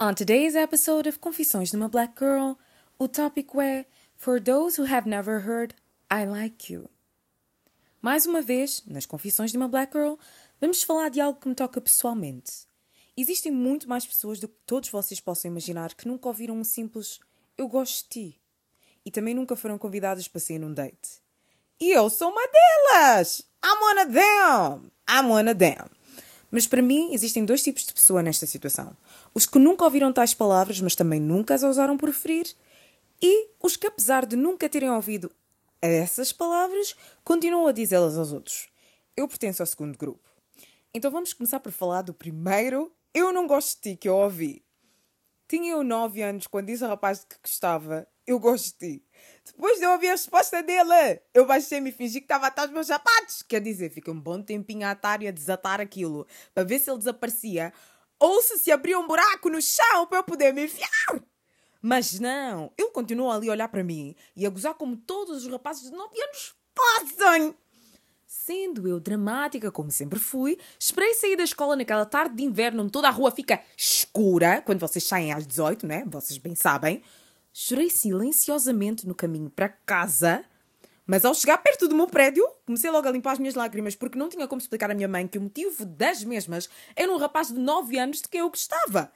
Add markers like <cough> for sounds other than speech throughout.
On today's episode of Confissões de uma Black Girl, o tópico é For those who have never heard, I like you. Mais uma vez, nas Confissões de uma Black Girl, vamos falar de algo que me toca pessoalmente. Existem muito mais pessoas do que todos vocês possam imaginar que nunca ouviram um simples Eu gosto de ti. E também nunca foram convidadas para sair num date. E eu sou uma delas! I'm one of them! I'm one of them! Mas para mim existem dois tipos de pessoa nesta situação. Os que nunca ouviram tais palavras, mas também nunca as ousaram preferir, e os que, apesar de nunca terem ouvido essas palavras, continuam a dizê-las aos outros. Eu pertenço ao segundo grupo. Então vamos começar por falar do primeiro Eu não gosto de ti que eu ouvi. Tinha eu nove anos quando disse ao rapaz que gostava Eu gosto de ti. Depois de ouvir a resposta dele, eu baixei-me e fingi que estava atrás dos meus sapatos. Quer dizer, fiquei um bom tempinho a atar e a desatar aquilo para ver se ele desaparecia ou se se abria um buraco no chão para eu poder me enfiar. Mas não, ele continuou ali a olhar para mim e a gozar como todos os rapazes de 9 anos fazem. Sendo eu dramática, como sempre fui, esperei sair da escola naquela tarde de inverno onde toda a rua fica escura, quando vocês saem às 18, né? Vocês bem sabem. Chorei silenciosamente no caminho para casa, mas ao chegar perto do meu prédio, comecei logo a limpar as minhas lágrimas porque não tinha como explicar à minha mãe que o motivo das mesmas era um rapaz de 9 anos de quem eu gostava.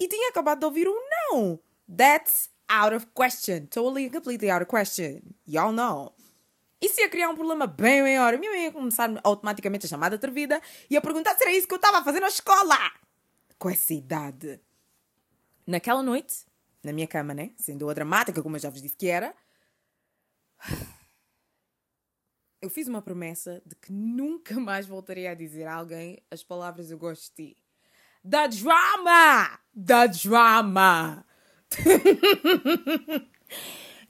E, tinha acabado de ouvir um não. That's out of question. Totally completely out of question. Y'all know. Isso ia criar um problema bem maior. Minha mãe ia começar automaticamente a chamar de atrevida e a perguntar se era isso que eu estava a fazer na escola. Com essa idade. Naquela noite, na minha cama, né? Sendo a dramática, como eu já vos disse que era. Eu fiz uma promessa de que nunca mais voltaria a dizer a alguém as palavras eu gosto de ti. Da drama! Da drama! <laughs>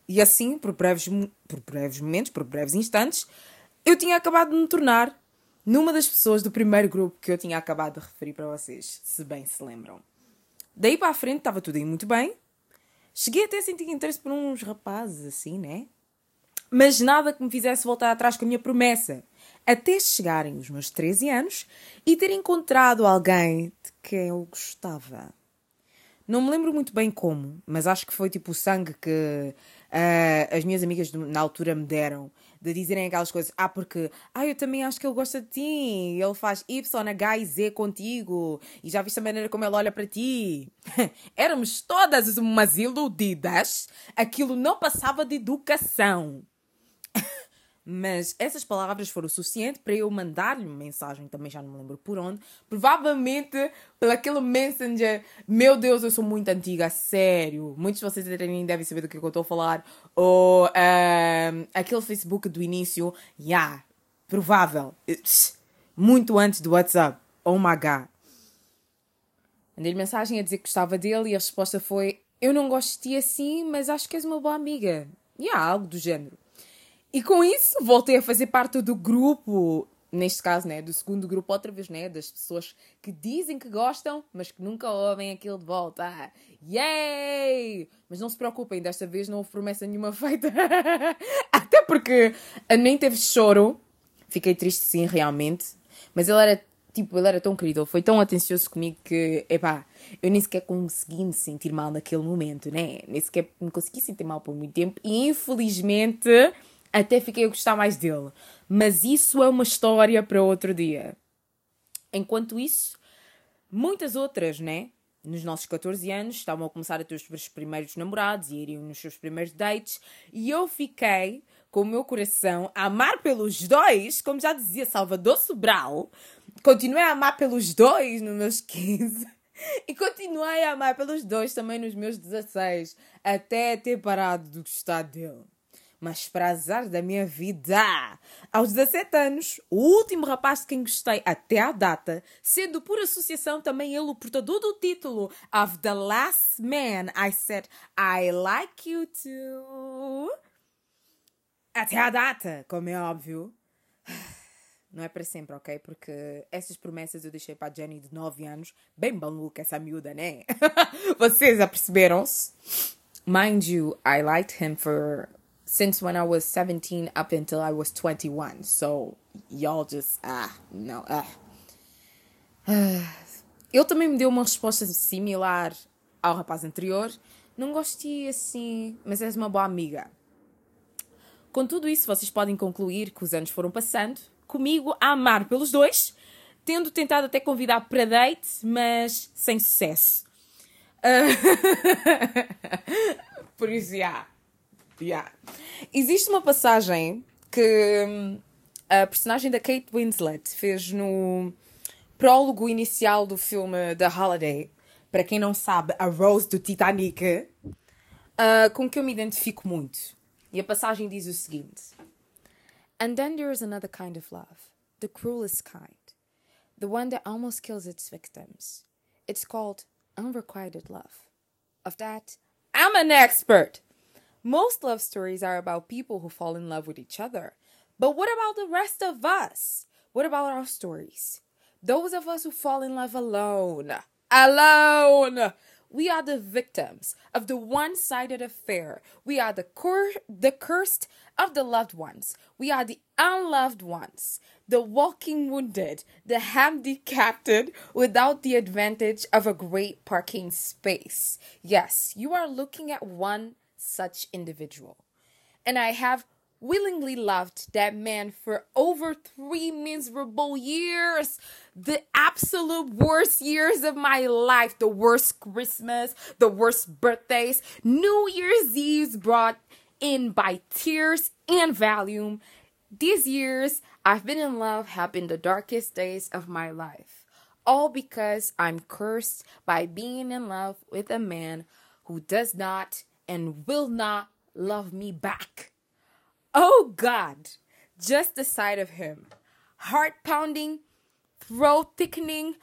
e assim, por breves, por breves momentos, por breves instantes, eu tinha acabado de me tornar numa das pessoas do primeiro grupo que eu tinha acabado de referir para vocês, se bem se lembram. Daí para a frente estava tudo aí muito bem, Cheguei até a sentir interesse por uns rapazes, assim, né? Mas nada que me fizesse voltar atrás com a minha promessa. Até chegarem os meus 13 anos e ter encontrado alguém de quem eu gostava. Não me lembro muito bem como, mas acho que foi tipo o sangue que uh, as minhas amigas na altura me deram de dizerem aquelas coisas. Ah, porque ah, eu também acho que ele gosta de ti. Ele faz Y, H e Z contigo. E já viste a maneira como ele olha para ti. <laughs> Éramos todas umas iludidas. Aquilo não passava de educação. Mas essas palavras foram o suficiente para eu mandar-lhe uma mensagem, também já não me lembro por onde. Provavelmente pelaquele Messenger. Meu Deus, eu sou muito antiga, sério. Muitos de vocês nem devem saber do que eu estou a falar. Ou um, aquele Facebook do início. Ya, yeah, provável. Muito antes do WhatsApp. Oh my god. Mandei-lhe mensagem a dizer que gostava dele e a resposta foi: Eu não gosto de ti assim, mas acho que és uma boa amiga. E yeah, algo do género. E com isso voltei a fazer parte do grupo, neste caso, né, do segundo grupo, outra vez, né, das pessoas que dizem que gostam, mas que nunca ouvem aquilo de volta. Yay! Mas não se preocupem, desta vez não houve promessa nenhuma <laughs> feita. Até porque nem teve choro. Fiquei triste, sim, realmente. Mas ele era, tipo, ele era tão querido, ele foi tão atencioso comigo que, epá, eu nem sequer consegui me sentir mal naquele momento, né? Nem sequer me consegui sentir mal por muito tempo. E infelizmente até fiquei a gostar mais dele. Mas isso é uma história para outro dia. Enquanto isso, muitas outras, né? Nos nossos 14 anos, estavam a começar a ter os primeiros namorados e iriam nos seus primeiros dates, e eu fiquei com o meu coração a amar pelos dois, como já dizia Salvador Sobral, continuei a amar pelos dois nos meus 15 e continuei a amar pelos dois também nos meus 16, até ter parado de gostar dele. Mas para azar da minha vida, aos 17 anos, o último rapaz de quem gostei até à data, sendo por associação também ele o portador do título of The Last Man, I said, I like you too. Até à data, como é óbvio. <sighs> Não é para sempre, ok? Porque essas promessas eu deixei para a Jenny de 9 anos. Bem maluca essa miúda, né? <laughs> Vocês aperceberam-se? Mind you, I liked him for since when I was 17 up until I was 21. So y'all just ah no ah. <sighs> ele também me deu uma resposta similar ao rapaz anterior. Não gostei assim, mas és uma boa amiga. Com tudo isso, vocês podem concluir que os anos foram passando, comigo a amar pelos dois, tendo tentado até convidar para date, mas sem sucesso. Uh... <laughs> Por isso, já. Yeah. Yeah. Existe uma passagem que hum, a personagem da Kate Winslet fez no prólogo inicial do filme The Holiday. Para quem não sabe, a Rose do Titanic, uh, com que eu me identifico muito. E a passagem diz o seguinte: And then there is another kind of love, the cruelest kind, the one that almost kills its victims. It's called unrequited love. Of that, I'm an expert. Most love stories are about people who fall in love with each other. But what about the rest of us? What about our stories? Those of us who fall in love alone. Alone! We are the victims of the one sided affair. We are the, cur- the cursed of the loved ones. We are the unloved ones. The walking wounded. The handicapped without the advantage of a great parking space. Yes, you are looking at one such individual. And I have willingly loved that man for over three miserable years. The absolute worst years of my life. The worst Christmas, the worst birthdays, New Year's Eve brought in by tears and volume. These years I've been in love have been the darkest days of my life. All because I'm cursed by being in love with a man who does not and will not love me back. Oh God, just the sight of him. Heart pounding, throat thickening,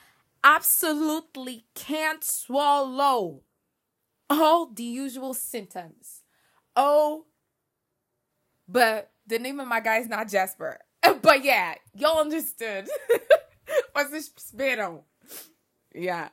absolutely can't swallow. All the usual symptoms. Oh, but the name of my guy is not Jasper. <laughs> But yeah, y'all understood. <laughs> Vocês perceberam? Yeah.